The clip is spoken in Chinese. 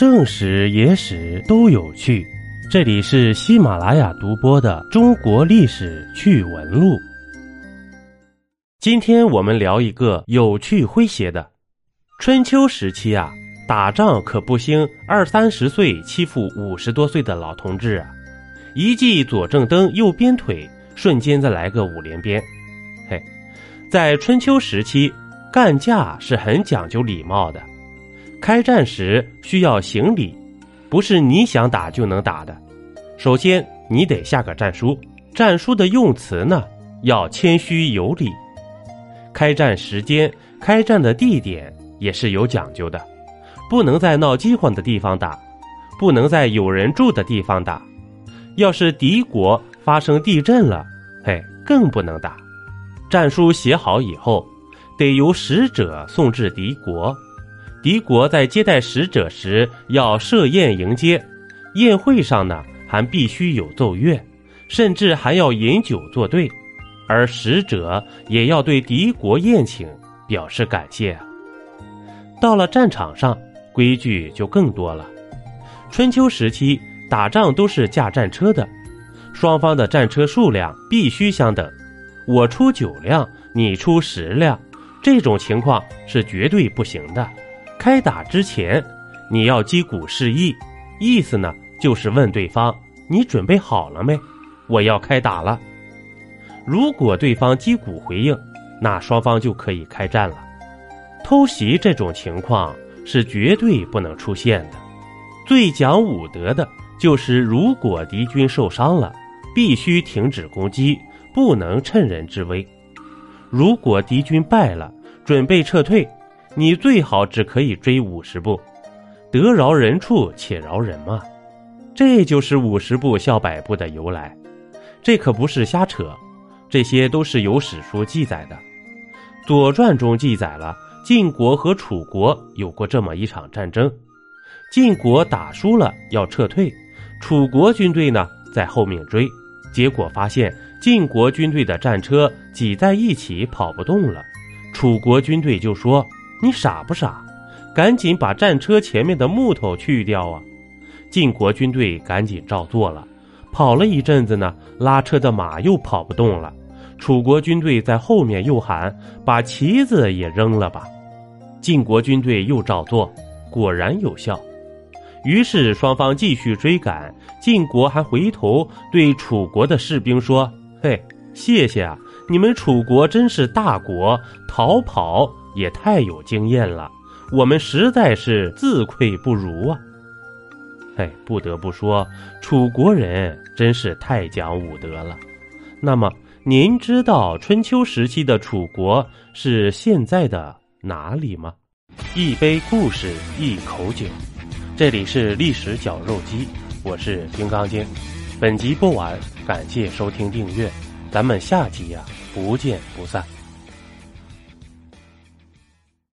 正史、野史都有趣。这里是喜马拉雅独播的《中国历史趣闻录》。今天我们聊一个有趣诙谐的。春秋时期啊，打仗可不兴二三十岁欺负五十多岁的老同志啊，一记左正蹬右鞭腿，瞬间再来个五连鞭。嘿，在春秋时期，干架是很讲究礼貌的。开战时需要行礼，不是你想打就能打的。首先，你得下个战书，战书的用词呢要谦虚有礼。开战时间、开战的地点也是有讲究的，不能在闹饥荒的地方打，不能在有人住的地方打。要是敌国发生地震了，嘿，更不能打。战书写好以后，得由使者送至敌国。敌国在接待使者时要设宴迎接，宴会上呢还必须有奏乐，甚至还要饮酒作对，而使者也要对敌国宴请，表示感谢。到了战场上，规矩就更多了。春秋时期打仗都是驾战车的，双方的战车数量必须相等，我出九辆，你出十辆，这种情况是绝对不行的。开打之前，你要击鼓示意，意思呢就是问对方你准备好了没？我要开打了。如果对方击鼓回应，那双方就可以开战了。偷袭这种情况是绝对不能出现的。最讲武德的就是，如果敌军受伤了，必须停止攻击，不能趁人之危。如果敌军败了，准备撤退。你最好只可以追五十步，得饶人处且饶人嘛，这就是五十步笑百步的由来。这可不是瞎扯，这些都是有史书记载的。《左传》中记载了晋国和楚国有过这么一场战争，晋国打输了要撤退，楚国军队呢在后面追，结果发现晋国军队的战车挤在一起跑不动了，楚国军队就说。你傻不傻？赶紧把战车前面的木头去掉啊！晋国军队赶紧照做了，跑了一阵子呢，拉车的马又跑不动了。楚国军队在后面又喊：“把旗子也扔了吧！”晋国军队又照做，果然有效。于是双方继续追赶，晋国还回头对楚国的士兵说：“嘿，谢谢啊，你们楚国真是大国，逃跑。”也太有经验了，我们实在是自愧不如啊！嘿，不得不说，楚国人真是太讲武德了。那么，您知道春秋时期的楚国是现在的哪里吗？一杯故事，一口酒，这里是历史绞肉机，我是金刚经。本集播完，感谢收听订阅，咱们下集呀，不见不散。